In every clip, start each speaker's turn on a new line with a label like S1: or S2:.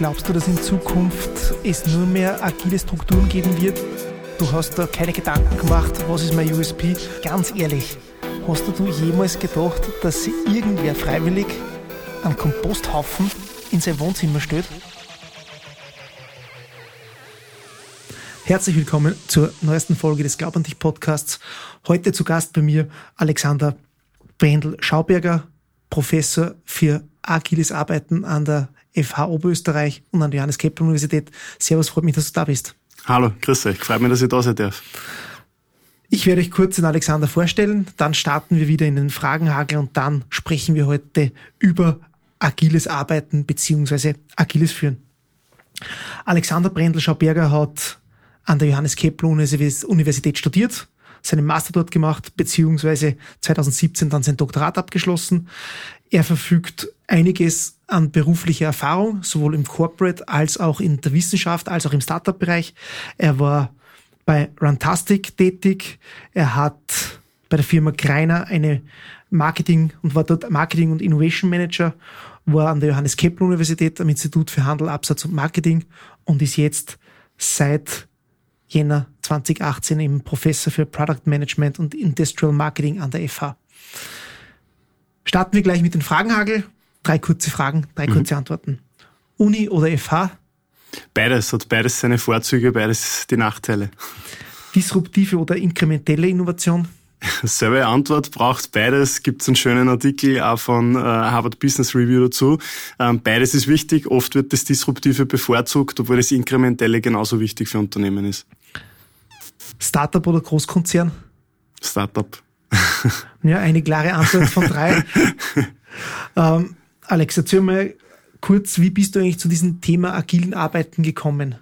S1: Glaubst du, dass in Zukunft es nur mehr agile Strukturen geben wird? Du hast da keine Gedanken gemacht, was ist mein USP? Ganz ehrlich, hast du jemals gedacht, dass sich irgendwer freiwillig einen Komposthaufen in sein Wohnzimmer stellt? Herzlich willkommen zur neuesten Folge des Glaub an dich Podcasts. Heute zu Gast bei mir Alexander Brendel-Schauberger, Professor für agiles Arbeiten an der FH Oberösterreich und an der Johannes Kepler Universität. Servus, freut mich, dass du da bist.
S2: Hallo, grüß euch. Freut mich, dass ich da sein darf.
S1: Ich werde euch kurz den Alexander vorstellen, dann starten wir wieder in den Fragenhagel und dann sprechen wir heute über agiles Arbeiten beziehungsweise agiles Führen. Alexander Brendel-Schauberger hat an der Johannes Kepler Universität studiert, seinen Master dort gemacht, beziehungsweise 2017 dann sein Doktorat abgeschlossen. Er verfügt einiges an beruflicher Erfahrung, sowohl im Corporate als auch in der Wissenschaft, als auch im Startup-Bereich. Er war bei Runtastic tätig. Er hat bei der Firma Greiner eine Marketing und war dort Marketing und Innovation Manager, war an der Johannes Kepler Universität am Institut für Handel, Absatz und Marketing und ist jetzt seit Jänner 2018 eben Professor für Product Management und Industrial Marketing an der FH. Starten wir gleich mit den Fragenhagel. Drei kurze Fragen, drei mhm. kurze Antworten. Uni oder FH?
S2: Beides, hat beides seine Vorzüge, beides die Nachteile.
S1: Disruptive oder inkrementelle Innovation?
S2: Selbe Antwort, braucht beides. Gibt es einen schönen Artikel auch von äh, Harvard Business Review dazu. Ähm, beides ist wichtig. Oft wird das Disruptive bevorzugt, obwohl das Inkrementelle genauso wichtig für Unternehmen ist.
S1: Startup oder Großkonzern?
S2: Startup.
S1: ja, eine klare Antwort von drei. ähm, Alex, erzähl mal kurz, wie bist du eigentlich zu diesem Thema agilen Arbeiten gekommen?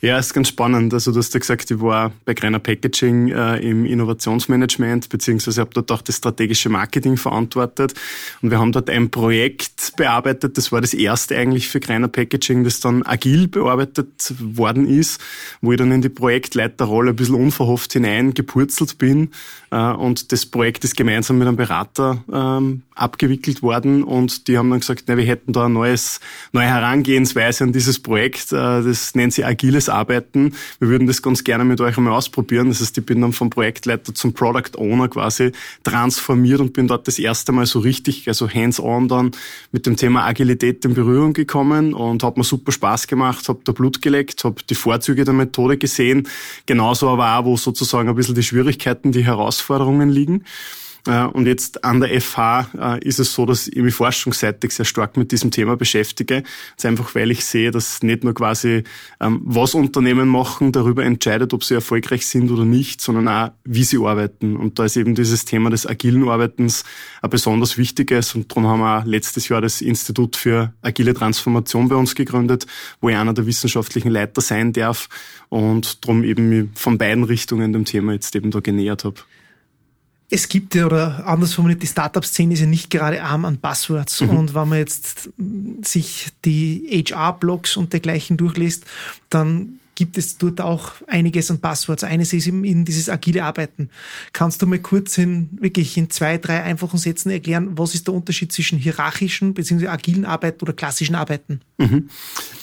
S2: Ja, ist ganz spannend. Also du hast ja gesagt, ich war bei Greiner Packaging äh, im Innovationsmanagement, beziehungsweise habe dort auch das strategische Marketing verantwortet. Und wir haben dort ein Projekt bearbeitet, das war das erste eigentlich für Greiner Packaging, das dann agil bearbeitet worden ist, wo ich dann in die Projektleiterrolle ein bisschen unverhofft hineingepurzelt bin. Äh, und das Projekt ist gemeinsam mit einem Berater ähm, abgewickelt worden und die haben dann gesagt, na, wir hätten da ein neues, neue Herangehensweise an dieses Projekt. Äh, das nennt sich agiles Arbeiten. Wir würden das ganz gerne mit euch einmal ausprobieren. Das heißt, ich bin dann vom Projektleiter zum Product Owner quasi transformiert und bin dort das erste Mal so richtig, also hands-on dann mit dem Thema Agilität in Berührung gekommen und hat mir super Spaß gemacht, habe da Blut geleckt, habe die Vorzüge der Methode gesehen, genauso aber auch, wo sozusagen ein bisschen die Schwierigkeiten, die Herausforderungen liegen. Äh, und jetzt an der FH äh, ist es so, dass ich mich forschungsseitig sehr stark mit diesem Thema beschäftige. Das ist einfach, weil ich sehe, dass nicht nur quasi, ähm, was Unternehmen machen, darüber entscheidet, ob sie erfolgreich sind oder nicht, sondern auch, wie sie arbeiten. Und da ist eben dieses Thema des agilen Arbeitens ein besonders wichtiges. Und darum haben wir letztes Jahr das Institut für agile Transformation bei uns gegründet, wo ich einer der wissenschaftlichen Leiter sein darf und darum eben von beiden Richtungen dem Thema jetzt eben da genähert habe
S1: es gibt ja, oder anders formuliert, die Startup-Szene ist ja nicht gerade arm an Buzzwords. Mhm. Und wenn man jetzt sich die HR-Blogs und dergleichen durchliest, dann gibt es dort auch einiges an Passworts. Eines ist eben dieses agile Arbeiten. Kannst du mal kurz in, wirklich in zwei, drei einfachen Sätzen erklären, was ist der Unterschied zwischen hierarchischen bzw. agilen Arbeiten oder klassischen Arbeiten?
S2: Mhm.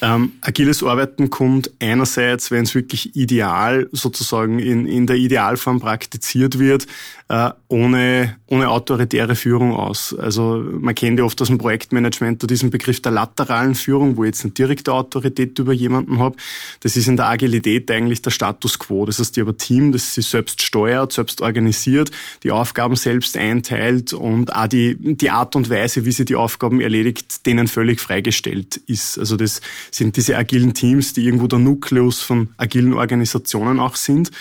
S2: Ähm, agiles Arbeiten kommt einerseits, wenn es wirklich ideal sozusagen in, in der Idealform praktiziert wird, äh, ohne, ohne autoritäre Führung aus. Also man kennt ja oft aus dem Projektmanagement diesen Begriff der lateralen Führung, wo ich jetzt eine direkte Autorität über jemanden habe. Das ist in der Agilität eigentlich der Status quo. Das heißt, habe ein Team, das sich selbst steuert, selbst organisiert, die Aufgaben selbst einteilt und auch die, die Art und Weise, wie sie die Aufgaben erledigt, denen völlig freigestellt ist. Also das sind diese agilen Teams, die irgendwo der Nukleus von agilen Organisationen auch sind.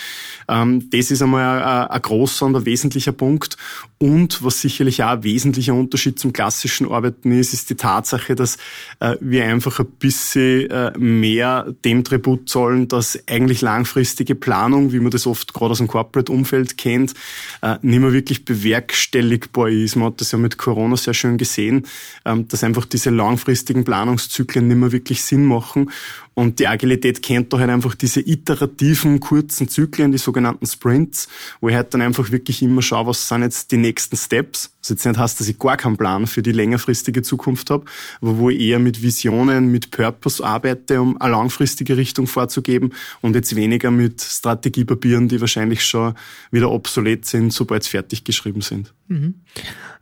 S2: Ähm, das ist einmal ein, ein großer und ein wesentlicher Punkt. Und was sicherlich auch ein wesentlicher Unterschied zum klassischen Arbeiten ist, ist die Tatsache, dass äh, wir einfach ein bisschen äh, mehr dem Tribut zollen, dass eigentlich langfristige Planung, wie man das oft gerade aus dem Corporate-Umfeld kennt, äh, nicht mehr wirklich bewerkstelligbar ist. Man hat das ja mit Corona sehr schön gesehen, ähm, dass einfach diese langfristigen Planungszyklen nicht mehr wirklich Sinn machen. Und die Agilität kennt da halt einfach diese iterativen, kurzen Zyklen, die sogenannten Sprints, wo ich halt dann einfach wirklich immer schaue, was sind jetzt die nächsten Steps. Was jetzt nicht heißt, dass ich gar keinen Plan für die längerfristige Zukunft habe, aber wo ich eher mit Visionen, mit Purpose arbeite, um eine langfristige Richtung vorzugeben und jetzt weniger mit Strategiepapieren, die wahrscheinlich schon wieder obsolet sind, sobald sie fertig geschrieben sind. Mhm.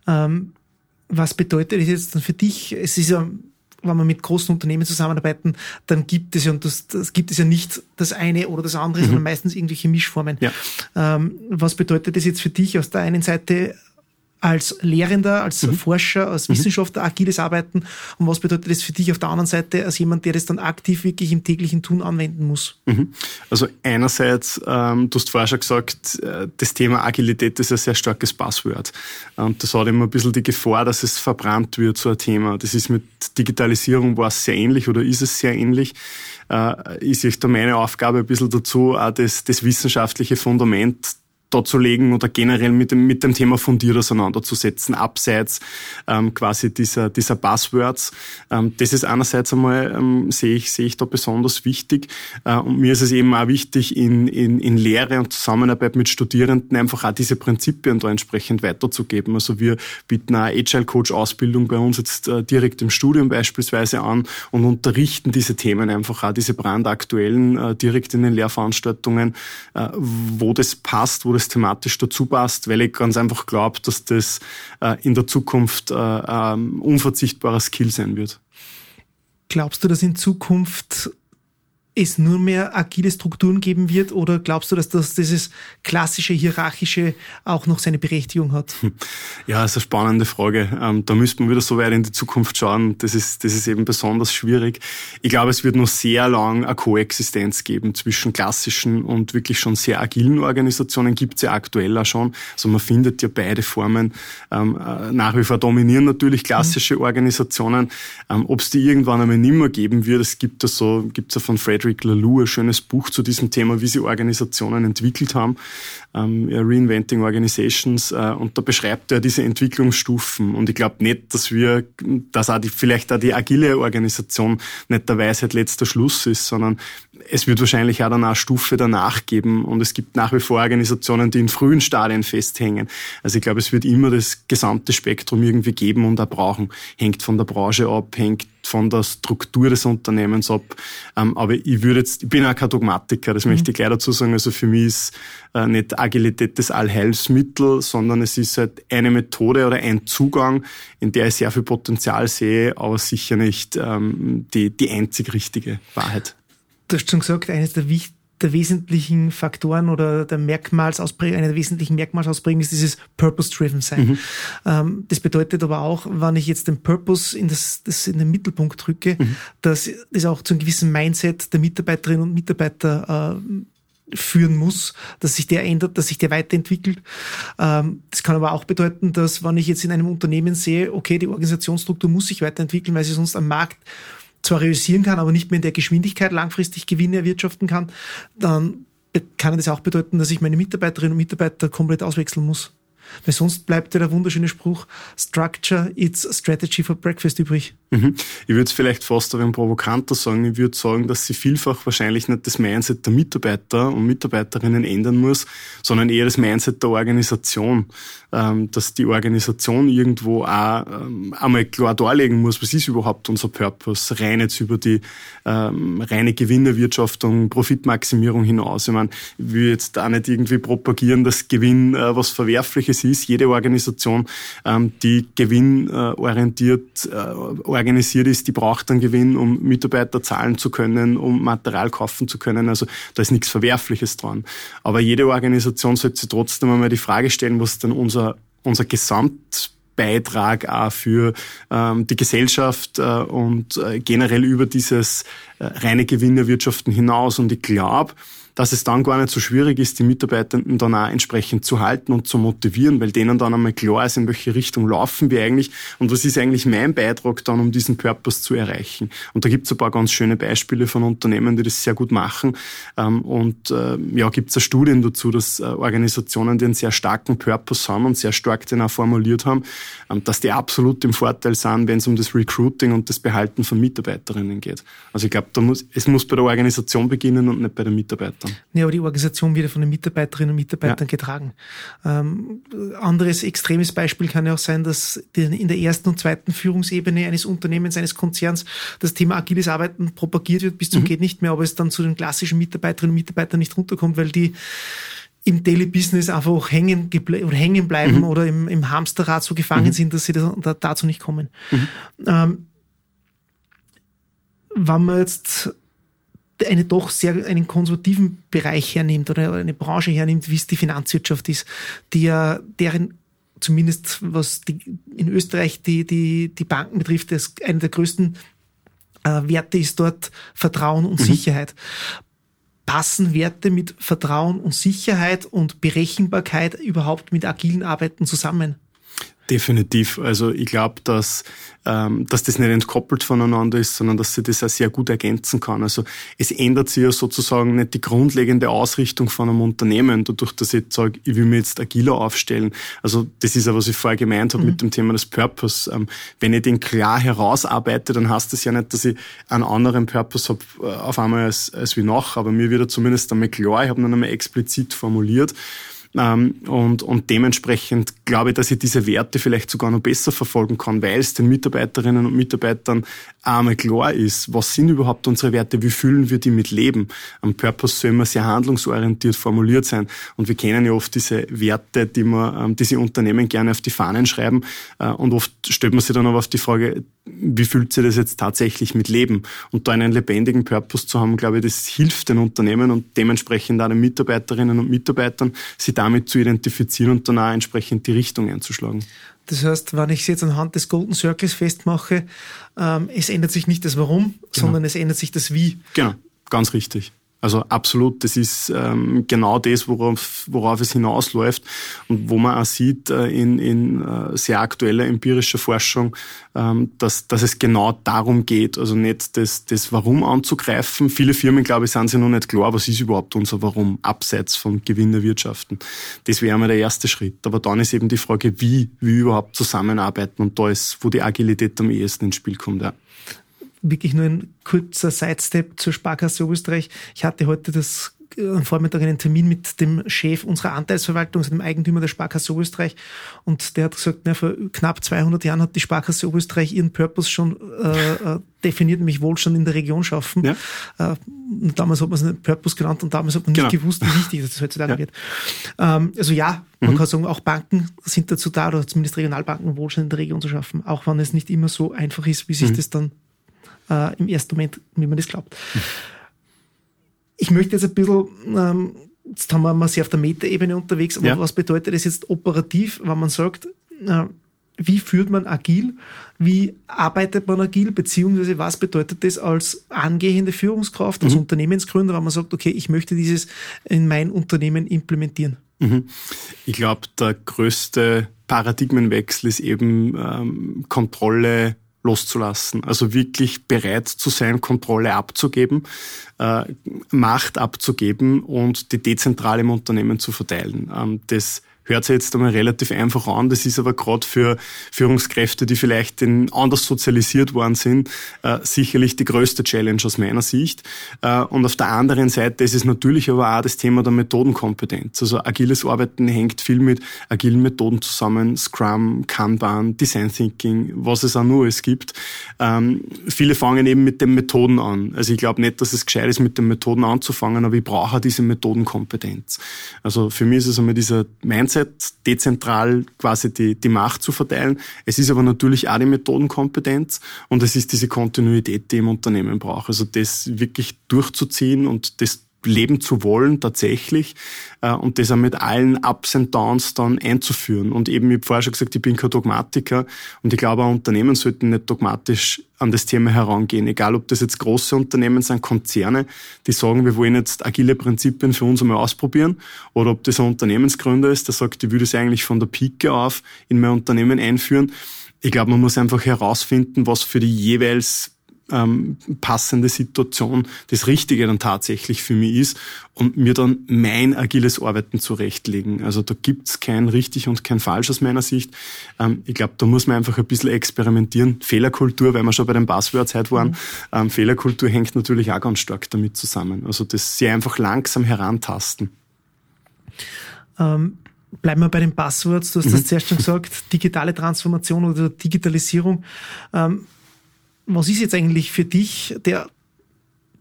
S1: Ähm, was bedeutet das jetzt dann für dich? Es ist ja wenn wir mit großen Unternehmen zusammenarbeiten, dann gibt es ja, und das, das gibt es ja nicht das eine oder das andere, mhm. sondern meistens irgendwelche Mischformen. Ja. Ähm, was bedeutet das jetzt für dich aus der einen Seite als Lehrender, als mhm. Forscher, als mhm. Wissenschaftler agiles Arbeiten und was bedeutet das für dich auf der anderen Seite als jemand, der das dann aktiv wirklich im täglichen Tun anwenden muss?
S2: Mhm. Also einerseits, ähm, du hast vorher schon gesagt, äh, das Thema Agilität ist ein sehr starkes Passwort. Und das hat immer ein bisschen die Gefahr, dass es verbrannt wird, so ein Thema. Das ist mit Digitalisierung war es sehr ähnlich oder ist es sehr ähnlich. Äh, ist echt meine Aufgabe ein bisschen dazu, auch das, das wissenschaftliche Fundament darzulegen oder generell mit dem, mit dem Thema fundiert auseinanderzusetzen, abseits ähm, quasi dieser, dieser Buzzwords. Ähm, das ist einerseits einmal, ähm, sehe ich, sehe ich da besonders wichtig. Äh, und mir ist es eben auch wichtig, in, in, in Lehre und Zusammenarbeit mit Studierenden einfach auch diese Prinzipien da entsprechend weiterzugeben. Also wir bieten eine Agile Coach Ausbildung bei uns jetzt äh, direkt im Studium beispielsweise an und unterrichten diese Themen einfach auch, diese brandaktuellen, äh, direkt in den Lehrveranstaltungen, äh, wo das passt, wo das das thematisch dazu passt, weil ich ganz einfach glaube, dass das äh, in der Zukunft äh, ähm, unverzichtbarer Skill sein wird.
S1: Glaubst du, dass in Zukunft es nur mehr agile Strukturen geben wird oder glaubst du, dass das dieses klassische hierarchische auch noch seine Berechtigung hat?
S2: Ja, das ist eine spannende Frage. Ähm, da müsste man wieder so weit in die Zukunft schauen. Das ist, das ist eben besonders schwierig. Ich glaube, es wird noch sehr lang eine Koexistenz geben zwischen klassischen und wirklich schon sehr agilen Organisationen. Gibt es ja aktuell auch schon. Also man findet ja beide Formen ähm, äh, nach wie vor dominieren natürlich klassische mhm. Organisationen. Ähm, Ob es die irgendwann einmal nimmer geben wird, es gibt ja so, gibt es ja von Frederick Frederick Laloux ein schönes Buch zu diesem Thema, wie sie Organisationen entwickelt haben, ähm, Reinventing Organizations, äh, und da beschreibt er diese Entwicklungsstufen. Und ich glaube nicht, dass wir, dass auch die, vielleicht auch die agile Organisation nicht der Weisheit letzter Schluss ist, sondern es wird wahrscheinlich auch dann Stufe danach geben und es gibt nach wie vor Organisationen, die in frühen Stadien festhängen. Also ich glaube, es wird immer das gesamte Spektrum irgendwie geben und auch brauchen. Hängt von der Branche ab, hängt von der Struktur des Unternehmens ab. Ähm, aber ich würde jetzt, ich bin auch kein Dogmatiker, das mhm. möchte ich gleich dazu sagen. Also für mich ist äh, nicht Agilität das Allheilsmittel, sondern es ist halt eine Methode oder ein Zugang, in der ich sehr viel Potenzial sehe, aber sicher nicht ähm, die, die einzig richtige Wahrheit.
S1: Du hast schon gesagt, eines der wichtigsten der wesentlichen Faktoren oder der Merkmalsausprägung, eine der wesentlichen Merkmalsausprägungen ist dieses Purpose-driven sein. Mhm. Ähm, das bedeutet aber auch, wenn ich jetzt den Purpose in, das, das in den Mittelpunkt drücke, mhm. dass das auch zu einem gewissen Mindset der Mitarbeiterinnen und Mitarbeiter äh, führen muss, dass sich der ändert, dass sich der weiterentwickelt. Ähm, das kann aber auch bedeuten, dass wenn ich jetzt in einem Unternehmen sehe, okay, die Organisationsstruktur muss sich weiterentwickeln, weil sie sonst am Markt zwar realisieren kann, aber nicht mehr in der Geschwindigkeit langfristig Gewinne erwirtschaften kann, dann kann das auch bedeuten, dass ich meine Mitarbeiterinnen und Mitarbeiter komplett auswechseln muss. Weil sonst bleibt ja der wunderschöne Spruch, Structure, it's Strategy for Breakfast übrig.
S2: Mhm. Ich würde es vielleicht fast ein provokanter sagen. Ich würde sagen, dass sie vielfach wahrscheinlich nicht das Mindset der Mitarbeiter und Mitarbeiterinnen ändern muss, sondern eher das Mindset der Organisation. Ähm, dass die Organisation irgendwo auch ähm, einmal klar darlegen muss, was ist überhaupt unser Purpose, rein jetzt über die ähm, reine Gewinnerwirtschaftung, Profitmaximierung hinaus. Ich meine, ich will jetzt auch nicht irgendwie propagieren, dass Gewinn äh, was Verwerfliches ist. Jede Organisation, die gewinnorientiert äh, organisiert ist, die braucht dann Gewinn, um Mitarbeiter zahlen zu können, um Material kaufen zu können. Also da ist nichts Verwerfliches dran. Aber jede Organisation sollte sich trotzdem einmal die Frage stellen, was denn unser, unser Gesamt Beitrag auch für ähm, die Gesellschaft äh, und äh, generell über dieses äh, reine Gewinnerwirtschaften hinaus. Und ich glaube, dass es dann gar nicht so schwierig ist, die Mitarbeitenden dann auch entsprechend zu halten und zu motivieren, weil denen dann einmal klar ist, in welche Richtung laufen wir eigentlich und was ist eigentlich mein Beitrag dann, um diesen Purpose zu erreichen. Und da gibt es ein paar ganz schöne Beispiele von Unternehmen, die das sehr gut machen. Ähm, und äh, ja, gibt es Studien dazu, dass äh, Organisationen, die einen sehr starken Purpose haben und sehr stark den auch formuliert haben, ähm, dass die absolut im Vorteil sind, wenn es um das Recruiting und das Behalten von Mitarbeiterinnen geht. Also ich glaube, muss, es muss bei der Organisation beginnen und nicht bei den Mitarbeitern.
S1: Ja, aber die Organisation wird von den Mitarbeiterinnen und Mitarbeitern ja. getragen. Ähm, anderes extremes Beispiel kann ja auch sein, dass in der ersten und zweiten Führungsebene eines Unternehmens, eines Konzerns das Thema agiles Arbeiten propagiert wird bis zum mhm. geht nicht mehr, aber es dann zu den klassischen Mitarbeiterinnen und Mitarbeitern nicht runterkommt, weil die im Daily Business einfach hängen, oder hängen bleiben mhm. oder im, im, Hamsterrad so gefangen mhm. sind, dass sie da, da, dazu nicht kommen. Mhm. Ähm, wenn man jetzt eine doch sehr einen konservativen Bereich hernimmt oder eine Branche hernimmt, wie es die Finanzwirtschaft ist, die ja deren zumindest was die, in Österreich die, die, die Banken betrifft, das einer der größten äh, Werte ist dort Vertrauen und mhm. Sicherheit passen Werte mit Vertrauen und Sicherheit und Berechenbarkeit überhaupt mit agilen Arbeiten zusammen?
S2: Definitiv. Also ich glaube, dass, ähm, dass das nicht entkoppelt voneinander ist, sondern dass sie das auch sehr gut ergänzen kann. Also es ändert sich ja sozusagen nicht die grundlegende Ausrichtung von einem Unternehmen, dadurch, dass ich jetzt sage, ich will mir jetzt agiler aufstellen. Also das ist ja, was ich vorher gemeint habe mhm. mit dem Thema des Purpose. Ähm, wenn ich den klar herausarbeite, dann heißt das ja nicht, dass ich einen anderen Purpose habe äh, auf einmal als, als wie nach, aber mir wird er zumindest einmal klar, ich habe ihn einmal explizit formuliert. Ähm, und, und dementsprechend glaube ich, dass ich diese Werte vielleicht sogar noch besser verfolgen kann, weil es den Mitarbeiterinnen und Mitarbeitern einmal klar ist, was sind überhaupt unsere Werte, wie fühlen wir die mit Leben. Am Purpose soll immer sehr handlungsorientiert formuliert sein. Und wir kennen ja oft diese Werte, die man, ähm, diese Unternehmen gerne auf die Fahnen schreiben. Äh, und oft stellt man sich dann aber auf die Frage, wie fühlt sich das jetzt tatsächlich mit Leben? Und da einen lebendigen Purpose zu haben, glaube ich, das hilft den Unternehmen und dementsprechend auch den Mitarbeiterinnen und Mitarbeitern, sie damit zu identifizieren und dann auch entsprechend die Richtung einzuschlagen.
S1: Das heißt, wenn ich es jetzt anhand des Golden Circles festmache, ähm, es ändert sich nicht das Warum, genau. sondern es ändert sich das Wie.
S2: Genau, ganz richtig. Also absolut, das ist ähm, genau das, worauf, worauf es hinausläuft und wo man auch sieht äh, in, in äh, sehr aktueller empirischer Forschung, ähm, dass, dass es genau darum geht, also nicht das, das Warum anzugreifen. Viele Firmen, glaube ich, sind sich noch nicht klar, was ist überhaupt unser Warum, abseits von Gewinnerwirtschaften. Das wäre einmal der erste Schritt. Aber dann ist eben die Frage, wie, wie überhaupt zusammenarbeiten und da ist, wo die Agilität am ehesten ins Spiel kommt. Ja
S1: wirklich nur ein kurzer Sidestep zur Sparkasse Österreich. Ich hatte heute das äh, am Vormittag einen Termin mit dem Chef unserer Anteilsverwaltung, also dem Eigentümer der Sparkasse Oberösterreich. Und der hat gesagt, na, vor knapp 200 Jahren hat die Sparkasse Oberösterreich ihren Purpose schon äh, äh definiert, nämlich Wohlstand in der Region schaffen. Ja. Äh, damals hat man es einen Purpose genannt und damals hat man nicht genau. gewusst, wie wichtig das heutzutage ja. wird. Ähm, also ja, man mhm. kann sagen, auch Banken sind dazu da, oder zumindest Regionalbanken, Wohlstand in der Region zu schaffen, auch wenn es nicht immer so einfach ist, wie sich mhm. das dann äh, im ersten Moment, wie man das glaubt. Ich möchte jetzt ein bisschen, ähm, jetzt haben wir mal sehr auf der Metaebene unterwegs, aber ja. was bedeutet das jetzt operativ, wenn man sagt, äh, wie führt man agil, wie arbeitet man agil, beziehungsweise was bedeutet das als angehende Führungskraft, als mhm. Unternehmensgründer, wenn man sagt, okay, ich möchte dieses in mein Unternehmen implementieren?
S2: Mhm. Ich glaube, der größte Paradigmenwechsel ist eben ähm, Kontrolle loszulassen. Also wirklich bereit zu sein, Kontrolle abzugeben, äh, Macht abzugeben und die dezentral im Unternehmen zu verteilen. Ähm, das hört sich jetzt einmal relativ einfach an. Das ist aber gerade für Führungskräfte, die vielleicht in, anders sozialisiert worden sind, äh, sicherlich die größte Challenge aus meiner Sicht. Äh, und auf der anderen Seite ist es natürlich aber auch das Thema der Methodenkompetenz. Also agiles Arbeiten hängt viel mit agilen Methoden zusammen, Scrum, Kanban, Design Thinking, was es auch nur es gibt. Ähm, viele fangen eben mit den Methoden an. Also ich glaube nicht, dass es gescheit ist, mit den Methoden anzufangen, aber ich brauche diese Methodenkompetenz. Also für mich ist es einmal dieser Mindset, Mindset, dezentral quasi die, die Macht zu verteilen. Es ist aber natürlich auch die Methodenkompetenz und es ist diese Kontinuität, die im Unternehmen braucht. Also das wirklich durchzuziehen und das leben zu wollen tatsächlich äh, und das auch mit allen Ups und Downs dann einzuführen. Und eben, ich habe vorher schon gesagt, ich bin kein Dogmatiker und ich glaube, auch Unternehmen sollten nicht dogmatisch an das Thema herangehen. Egal, ob das jetzt große Unternehmen sind, Konzerne, die sagen, wir wollen jetzt agile Prinzipien für uns einmal ausprobieren, oder ob das ein Unternehmensgründer ist, der sagt, ich würde es eigentlich von der Pike auf in mein Unternehmen einführen. Ich glaube, man muss einfach herausfinden, was für die jeweils ähm, passende Situation das Richtige dann tatsächlich für mich ist und mir dann mein agiles Arbeiten zurechtlegen. Also da gibt's kein richtig und kein falsch aus meiner Sicht. Ähm, ich glaube, da muss man einfach ein bisschen experimentieren. Fehlerkultur, weil wir schon bei den Buzzwords heute waren, mhm. ähm, Fehlerkultur hängt natürlich auch ganz stark damit zusammen. Also das sie einfach langsam herantasten.
S1: Ähm, bleiben wir bei den Buzzwords. Du hast mhm. das zuerst schon gesagt, digitale Transformation oder Digitalisierung. Ähm, was ist jetzt eigentlich für dich, der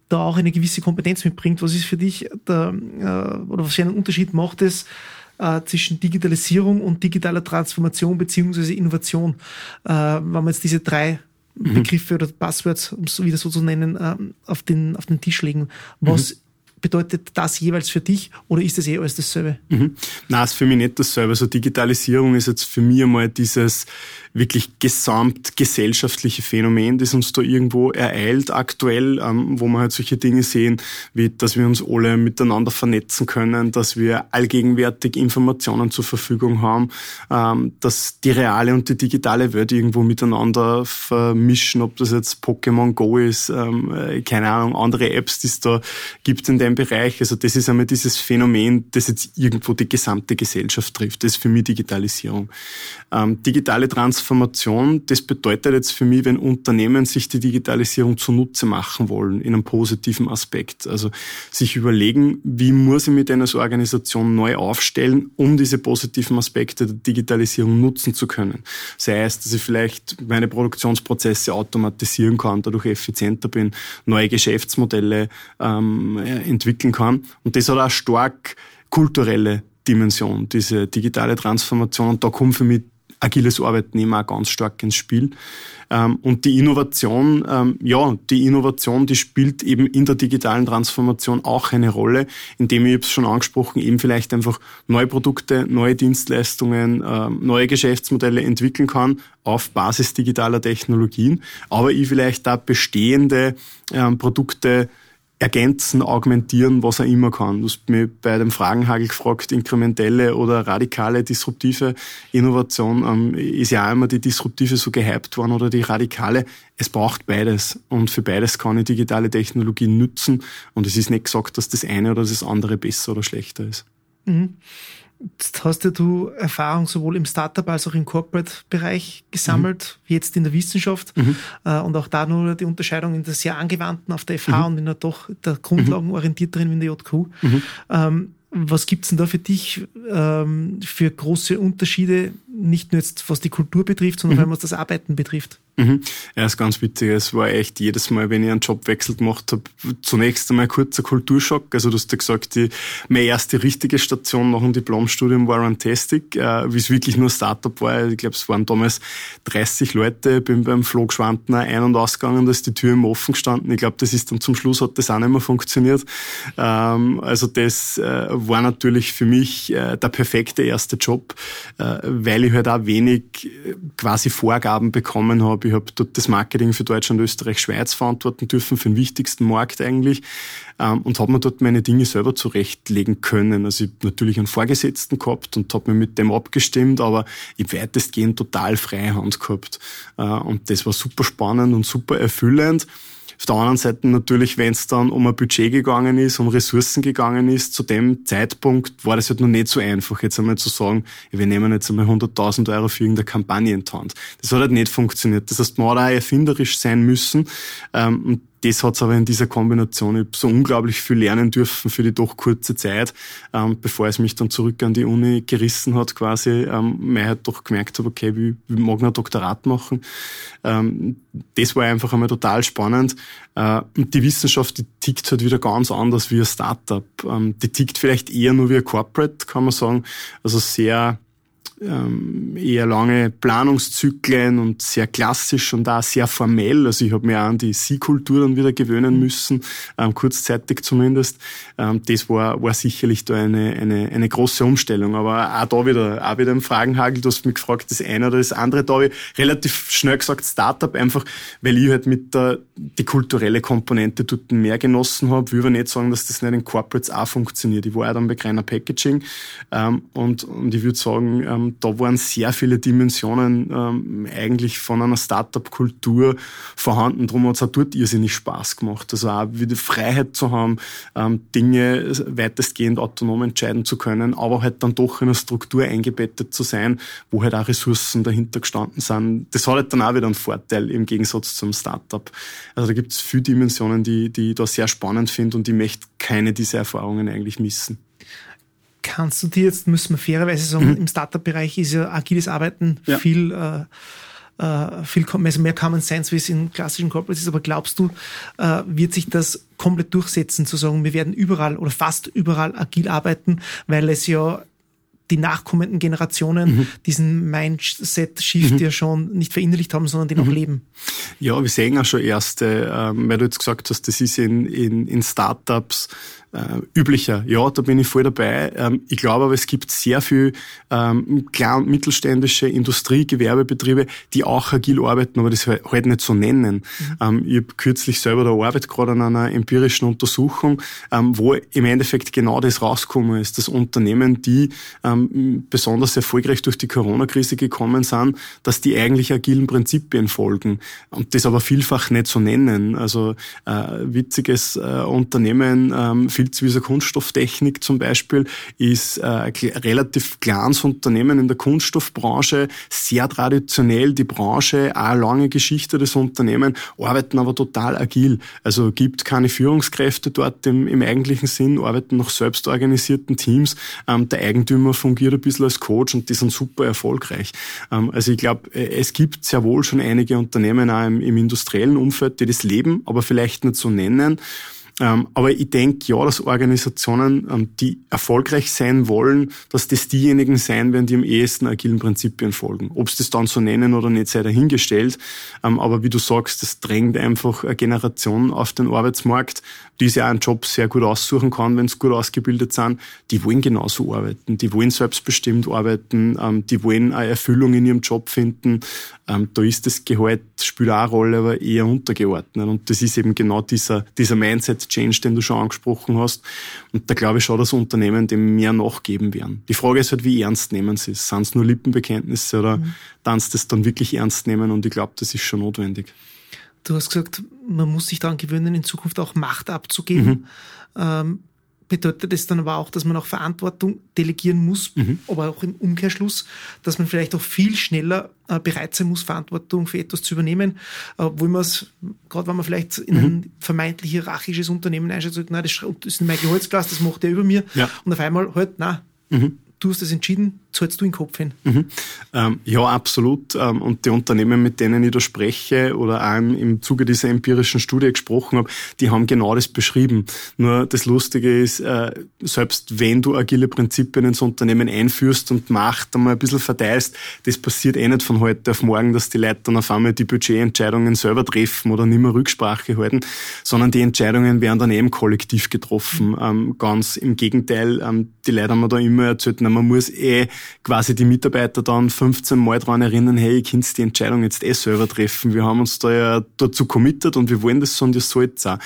S1: da auch eine gewisse Kompetenz mitbringt, was ist für dich der, äh, oder was für einen Unterschied macht es äh, zwischen Digitalisierung und digitaler Transformation beziehungsweise Innovation? Äh, wenn wir jetzt diese drei mhm. Begriffe oder Passwords, um es wieder so zu nennen, äh, auf, den, auf den Tisch legen. Was mhm bedeutet das jeweils für dich oder ist das eh alles dasselbe?
S2: Mhm. Nein, ist für mich nicht dasselbe. Also Digitalisierung ist jetzt für mich einmal dieses wirklich gesamtgesellschaftliche Phänomen, das uns da irgendwo ereilt aktuell, ähm, wo wir halt solche Dinge sehen, wie dass wir uns alle miteinander vernetzen können, dass wir allgegenwärtig Informationen zur Verfügung haben, ähm, dass die reale und die digitale Welt irgendwo miteinander vermischen, ob das jetzt Pokémon Go ist, ähm, äh, keine Ahnung, andere Apps, die es da gibt in dem Bereich. Also das ist einmal dieses Phänomen, das jetzt irgendwo die gesamte Gesellschaft trifft. Das ist für mich Digitalisierung. Ähm, digitale Transformation, das bedeutet jetzt für mich, wenn Unternehmen sich die Digitalisierung zunutze machen wollen, in einem positiven Aspekt. Also sich überlegen, wie muss ich mit einer Organisation neu aufstellen, um diese positiven Aspekte der Digitalisierung nutzen zu können. Sei es, dass ich vielleicht meine Produktionsprozesse automatisieren kann, dadurch effizienter bin, neue Geschäftsmodelle ähm, entwickeln kann. Und das hat auch stark kulturelle Dimension, diese digitale Transformation. Und da kommt für mich agiles Arbeiten immer ganz stark ins Spiel. Ähm, und die Innovation, ähm, ja, die Innovation, die spielt eben in der digitalen Transformation auch eine Rolle, indem ich, es schon angesprochen, eben vielleicht einfach neue Produkte, neue Dienstleistungen, ähm, neue Geschäftsmodelle entwickeln kann auf Basis digitaler Technologien, aber ich vielleicht da bestehende Produkte ergänzen, augmentieren, was er immer kann. Du hast mich bei dem Fragenhagel gefragt, inkrementelle oder radikale, disruptive Innovation. Ähm, ist ja auch immer die disruptive so gehypt worden oder die radikale. Es braucht beides. Und für beides kann ich digitale Technologien nützen. Und es ist nicht gesagt, dass das eine oder das andere besser oder schlechter ist.
S1: Mhm. Jetzt hast ja du Erfahrung sowohl im Startup als auch im Corporate-Bereich gesammelt, mhm. wie jetzt in der Wissenschaft. Mhm. Äh, und auch da nur die Unterscheidung in der sehr angewandten auf der FH mhm. und in der doch der grundlagenorientierteren in der JQ. Mhm. Ähm, was gibt's denn da für dich ähm, für große Unterschiede, nicht nur jetzt was die Kultur betrifft, sondern mhm. was das Arbeiten betrifft?
S2: Mhm. Ja, ist ganz witzig. Es war echt jedes Mal, wenn ich einen Jobwechsel gemacht habe, zunächst einmal kurzer Kulturschock. Also du hast ja gesagt, die, meine erste richtige Station nach dem Diplomstudium war Rantastic, äh, wie es wirklich nur Startup war. Ich glaube, es waren damals 30 Leute, bin beim Flogschwantner ein- und ausgegangen, da ist die Tür im Offen gestanden. Ich glaube, das ist dann zum Schluss hat das auch nicht mehr funktioniert. Ähm, also das äh, war natürlich für mich äh, der perfekte erste Job, äh, weil ich halt auch wenig äh, quasi Vorgaben bekommen habe ich habe dort das Marketing für Deutschland, Österreich, Schweiz verantworten dürfen, für den wichtigsten Markt eigentlich. Ähm, und habe mir dort meine Dinge selber zurechtlegen können. Also ich habe natürlich einen Vorgesetzten gehabt und habe mir mit dem abgestimmt, aber ich weitestgehend total freie Hand gehabt. Äh, und das war super spannend und super erfüllend. Auf der anderen Seite natürlich, wenn es dann um ein Budget gegangen ist, um Ressourcen gegangen ist, zu dem Zeitpunkt war das halt noch nicht so einfach, jetzt einmal zu sagen, wir nehmen jetzt einmal 100.000 Euro für irgendeine Kampagne in die Hand. Das hat halt nicht funktioniert. Das heißt, man hat auch erfinderisch sein müssen. Ähm, und das hat's aber in dieser Kombination. Ich so unglaublich viel lernen dürfen für die doch kurze Zeit, ähm, bevor es mich dann zurück an die Uni gerissen hat quasi, ähm, mir halt doch gemerkt habe, okay, wie, wie mag man Doktorat machen. Ähm, das war einfach einmal total spannend. Äh, die Wissenschaft, die tickt halt wieder ganz anders wie ein Startup. Ähm, die tickt vielleicht eher nur wie ein Corporate, kann man sagen. Also sehr ähm, eher lange Planungszyklen und sehr klassisch und auch sehr formell. Also ich habe mir auch an die Sie-Kultur dann wieder gewöhnen mhm. müssen, ähm, kurzzeitig zumindest. Ähm, das war, war sicherlich da eine, eine, eine große Umstellung. Aber auch da wieder, auch wieder im Fragenhagel, du hast mich gefragt, das eine oder das andere. Da habe ich relativ schnell gesagt Startup, einfach weil ich halt mit der die kulturelle Komponente dort mehr genossen habe. Ich will aber nicht sagen, dass das nicht in Corporates auch funktioniert. Ich war ja dann bei Greiner Packaging ähm, und, und ich würde sagen, ähm, da waren sehr viele Dimensionen ähm, eigentlich von einer Startup-Kultur vorhanden. Darum hat es auch dort irrsinnig Spaß gemacht. Also auch wieder Freiheit zu haben, ähm, Dinge weitestgehend autonom entscheiden zu können, aber halt dann doch in einer Struktur eingebettet zu sein, wo halt auch Ressourcen dahinter gestanden sind. Das hat halt dann auch wieder einen Vorteil im Gegensatz zum Startup. Also da gibt es viele Dimensionen, die, die ich da sehr spannend finde und ich möchte keine dieser Erfahrungen eigentlich missen.
S1: Kannst du dir jetzt, müssen wir fairerweise sagen, mhm. im Startup-Bereich ist ja agiles Arbeiten ja. viel, äh, äh viel also mehr Common Sense, wie es in klassischen Corporates ist. Aber glaubst du, äh, wird sich das komplett durchsetzen, zu sagen, wir werden überall oder fast überall agil arbeiten, weil es ja die nachkommenden Generationen mhm. diesen Mindset-Shift mhm. ja schon nicht verinnerlicht haben, sondern den mhm. auch leben.
S2: Ja, wir sehen auch schon erste, ähm, weil du jetzt gesagt hast, das ist in, in, in Startups äh, üblicher. Ja, da bin ich voll dabei. Ähm, ich glaube aber, es gibt sehr viel ähm, klein- und mittelständische Industrie, Gewerbebetriebe, die auch agil arbeiten, aber das halt nicht so nennen. Mhm. Ähm, ich habe kürzlich selber da Arbeit gerade an einer empirischen Untersuchung, ähm, wo im Endeffekt genau das rausgekommen ist, dass Unternehmen, die ähm, besonders erfolgreich durch die Corona-Krise gekommen sind, dass die eigentlich agilen Prinzipien folgen und das aber vielfach nicht so nennen. Also äh, witziges äh, Unternehmen, ähm, Filzwieser Kunststofftechnik zum Beispiel ist ein äh, relativ kleines Unternehmen in der Kunststoffbranche, sehr traditionell die Branche, auch eine lange Geschichte des Unternehmens, arbeiten aber total agil. Also gibt keine Führungskräfte dort im, im eigentlichen Sinn, arbeiten noch selbstorganisierten Teams. Ähm, der Eigentümer fungiert ein bisschen als Coach und die sind super erfolgreich. Ähm, also ich glaube, äh, es gibt sehr wohl schon einige Unternehmen auch im, im industriellen Umfeld, die das leben, aber vielleicht nicht so nennen. Ähm, aber ich denke ja, dass Organisationen, ähm, die erfolgreich sein wollen, dass das diejenigen sein werden, die am ehesten agilen Prinzipien folgen. Ob sie das dann so nennen oder nicht, sei dahingestellt. Ähm, aber wie du sagst, das drängt einfach eine Generation auf den Arbeitsmarkt, die sich einen Job sehr gut aussuchen kann, wenn sie gut ausgebildet sind. Die wollen genauso arbeiten. Die wollen selbstbestimmt arbeiten. Die wollen eine Erfüllung in ihrem Job finden. Da ist das Gehalt, spielt auch eine Rolle, aber eher untergeordnet. Und das ist eben genau dieser, dieser Mindset, Change, den du schon angesprochen hast. Und da glaube ich schon, dass Unternehmen dem mehr nachgeben werden. Die Frage ist halt, wie ernst nehmen sie es? Sind es nur Lippenbekenntnisse oder mhm. das dann wirklich ernst nehmen? Und ich glaube, das ist schon notwendig.
S1: Du hast gesagt, man muss sich daran gewöhnen, in Zukunft auch Macht abzugeben. Mhm. Ähm, bedeutet es dann aber auch, dass man auch Verantwortung delegieren muss, mhm. aber auch im Umkehrschluss, dass man vielleicht auch viel schneller äh, bereit sein muss, Verantwortung für etwas zu übernehmen, äh, obwohl man es, gerade wenn man vielleicht in mhm. ein vermeintlich hierarchisches Unternehmen einstellt, sagt, nein, das ist mein Gehaltsglas, das macht der über mir. Ja. Und auf einmal halt, nein, mhm. du hast das entschieden, zahlst du in den Kopf hin.
S2: Mhm. Ähm, ja, absolut. Ähm, und die Unternehmen, mit denen ich da spreche oder auch im Zuge dieser empirischen Studie gesprochen habe, die haben genau das beschrieben. Nur das Lustige ist, äh, selbst wenn du agile Prinzipien ins Unternehmen einführst und Macht einmal ein bisschen verteilst, das passiert eh nicht von heute auf morgen, dass die Leute dann auf einmal die Budgetentscheidungen selber treffen oder nicht mehr Rücksprache halten, sondern die Entscheidungen werden dann eben kollektiv getroffen. Ähm, ganz im Gegenteil, ähm, die Leute haben mir da immer erzählt, na, man muss eh quasi die Mitarbeiter dann 15 Mal daran erinnern, hey, ihr könnt die Entscheidung jetzt eh selber treffen. Wir haben uns da ja dazu committed und wir wollen das so und ihr sollt auch.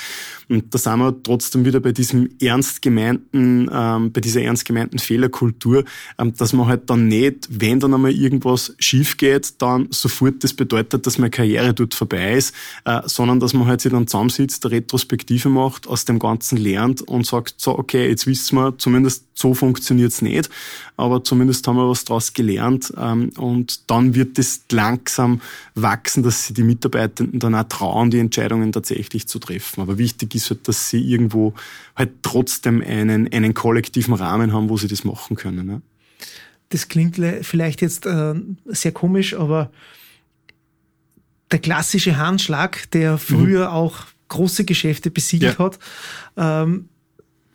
S2: Und da sind wir trotzdem wieder bei diesem ernst gemeinten, ähm, bei dieser ernst gemeinten Fehlerkultur, ähm, dass man halt dann nicht, wenn dann einmal irgendwas schief geht, dann sofort das bedeutet, dass meine Karriere dort vorbei ist, äh, sondern dass man halt sich dann zusammensitzt, eine Retrospektive macht, aus dem Ganzen lernt und sagt, so, okay, jetzt wissen wir, zumindest so funktioniert's nicht, aber zumindest haben wir was daraus gelernt ähm, und dann wird es langsam wachsen, dass sich die Mitarbeitenden dann auch trauen, die Entscheidungen tatsächlich zu treffen. Aber wichtig ist halt, dass sie irgendwo halt trotzdem einen, einen kollektiven Rahmen haben, wo sie das machen können. Ne?
S1: Das klingt vielleicht jetzt äh, sehr komisch, aber der klassische Handschlag, der früher mhm. auch große Geschäfte besiegelt ja. hat, ähm,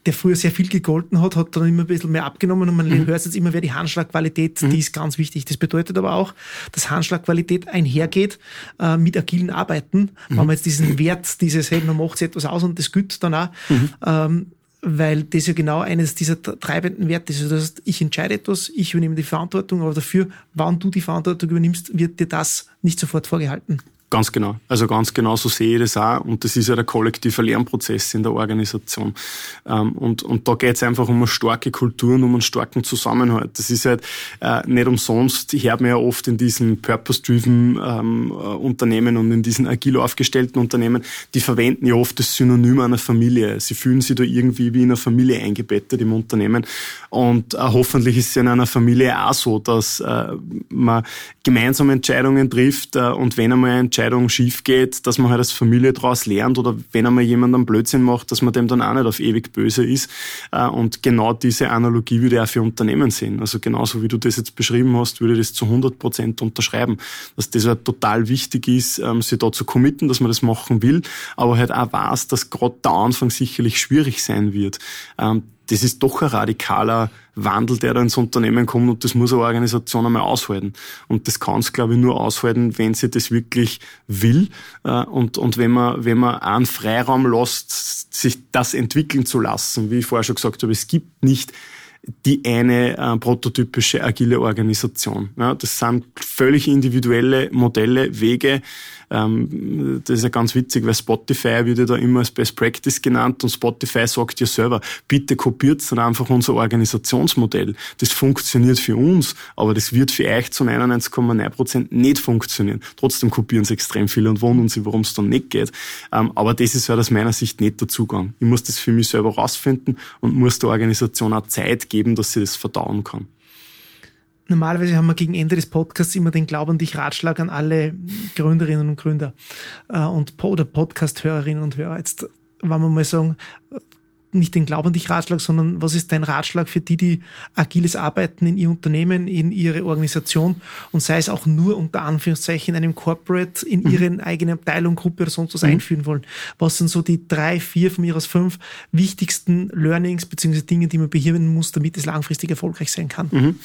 S1: der früher sehr viel gegolten hat, hat dann immer ein bisschen mehr abgenommen und man mhm. hört jetzt immer mehr die Handschlagqualität, mhm. die ist ganz wichtig. Das bedeutet aber auch, dass Handschlagqualität einhergeht äh, mit agilen Arbeiten. Mhm. Wenn man jetzt diesen Wert, dieses, hey, man macht etwas aus und das gilt dann auch, mhm. ähm, weil das ja genau eines dieser treibenden Werte ist. Also das heißt, ich entscheide etwas, ich übernehme die Verantwortung, aber dafür, wann du die Verantwortung übernimmst, wird dir das nicht sofort vorgehalten.
S2: Ganz genau. Also ganz genau so sehe ich das auch. Und das ist ja der kollektive Lernprozess in der Organisation. Ähm, und, und da geht es einfach um eine starke Kultur und um einen starken Zusammenhalt. Das ist halt äh, nicht umsonst. Ich habe mir ja oft in diesen Purpose-driven ähm, äh, Unternehmen und in diesen agil aufgestellten Unternehmen, die verwenden ja oft das Synonym einer Familie. Sie fühlen sich da irgendwie wie in einer Familie eingebettet im Unternehmen. Und äh, hoffentlich ist es in einer Familie auch so, dass äh, man gemeinsam Entscheidungen trifft äh, und wenn einmal eine Entscheidung schief geht, dass man halt als Familie daraus lernt oder wenn einmal jemand einen Blödsinn macht, dass man dem dann auch nicht auf ewig böse ist. Äh, und genau diese Analogie würde ich auch für Unternehmen sehen. Also genauso wie du das jetzt beschrieben hast, würde ich das zu 100 Prozent unterschreiben, dass das halt total wichtig ist, ähm, sich da zu committen, dass man das machen will, aber halt auch weiß, dass gerade der Anfang sicherlich schwierig sein wird ähm, das ist doch ein radikaler Wandel, der da ins Unternehmen kommt und das muss eine Organisation einmal aushalten. Und das kann es, glaube ich, nur aushalten, wenn sie das wirklich will äh, und, und wenn man, wenn man einen Freiraum lässt, sich das entwickeln zu lassen. Wie ich vorher schon gesagt habe, es gibt nicht die eine äh, prototypische agile Organisation. Ja, das sind völlig individuelle Modelle, Wege, ähm, das ist ja ganz witzig, weil Spotify wird ja da immer als Best Practice genannt und Spotify sagt ja selber, bitte kopiert dann einfach unser Organisationsmodell. Das funktioniert für uns, aber das wird für euch zu 99,9 Prozent nicht funktionieren. Trotzdem kopieren sie extrem viele und wundern sich, warum es dann nicht geht. Ähm, aber das ist halt aus meiner Sicht nicht der Zugang. Ich muss das für mich selber rausfinden und muss der Organisation auch Zeit geben, dass sie das verdauen kann.
S1: Normalerweise haben wir gegen Ende des Podcasts immer den Glaub an dich Ratschlag an alle Gründerinnen und Gründer äh, und oder Podcast-Hörerinnen und Hörer. Jetzt, wenn wir mal sagen, nicht den Glaub an dich Ratschlag, sondern was ist dein Ratschlag für die, die agiles Arbeiten in ihr Unternehmen, in ihre Organisation und sei es auch nur unter Anführungszeichen in einem Corporate, in mhm. ihren eigenen Abteilung, Gruppe oder sonst was mhm. einführen wollen? Was sind so die drei, vier von mir aus fünf wichtigsten Learnings bzw. Dinge, die man behirnen muss, damit es langfristig erfolgreich sein kann?
S2: Mhm.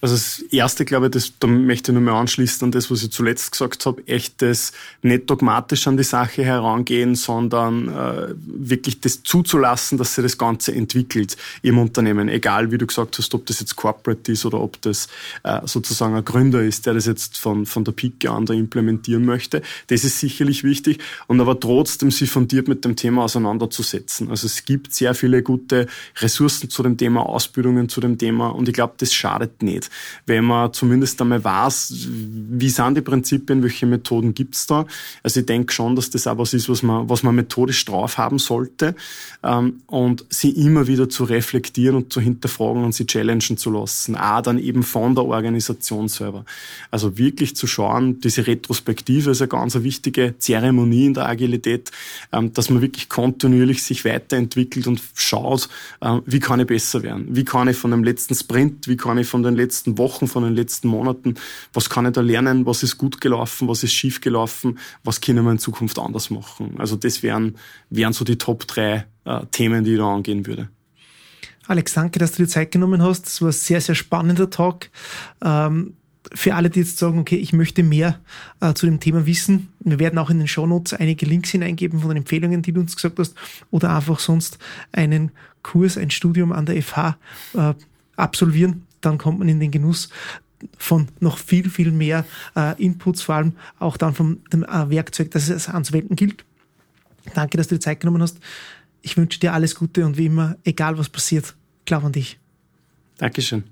S2: Also das erste, glaube ich, das, da möchte ich nur mal anschließen an das, was ich zuletzt gesagt habe, echt das nicht dogmatisch an die Sache herangehen, sondern äh, wirklich das zuzulassen, dass sich das Ganze entwickelt im Unternehmen. Egal, wie du gesagt hast, ob das jetzt Corporate ist oder ob das äh, sozusagen ein Gründer ist, der das jetzt von, von der Pike an da implementieren möchte. Das ist sicherlich wichtig. Und aber trotzdem sich fundiert mit dem Thema auseinanderzusetzen. Also es gibt sehr viele gute Ressourcen zu dem Thema, Ausbildungen zu dem Thema. Und ich glaube, das schadet nicht, wenn man zumindest einmal weiß, wie sind die Prinzipien, welche Methoden gibt's da. Also ich denke schon, dass das auch was ist, was man, was man methodisch drauf haben sollte. Ähm, und sie immer wieder zu reflektieren und zu hinterfragen und sie challengen zu lassen. Auch dann eben von der Organisation selber. Also wirklich zu schauen, diese Retrospektive ist eine ganz wichtige Zeremonie in der Agilität, ähm, dass man wirklich kontinuierlich sich weiterentwickelt und schaut, ähm, wie kann ich besser werden? Wie kann ich von dem letzten Sprint, wie kann ich von den letzten Wochen, von den letzten Monaten, was kann ich da lernen? Was ist gut gelaufen? Was ist schief gelaufen? Was können wir in Zukunft anders machen? Also das wären, wären so die Top drei äh, Themen, die ich da angehen würde.
S1: Alex, danke, dass du dir Zeit genommen hast. Das war ein sehr, sehr spannender Talk. Ähm, für alle, die jetzt sagen, okay, ich möchte mehr äh, zu dem Thema wissen, wir werden auch in den Shownotes einige Links hineingeben von den Empfehlungen, die du uns gesagt hast, oder einfach sonst einen Kurs, ein Studium an der FH äh, absolvieren. Dann kommt man in den Genuss von noch viel, viel mehr äh, Inputs, vor allem auch dann vom dem, äh, Werkzeug, das es anzuwenden gilt. Danke, dass du dir Zeit genommen hast. Ich wünsche dir alles Gute und wie immer, egal was passiert, glaub an dich.
S2: Dankeschön.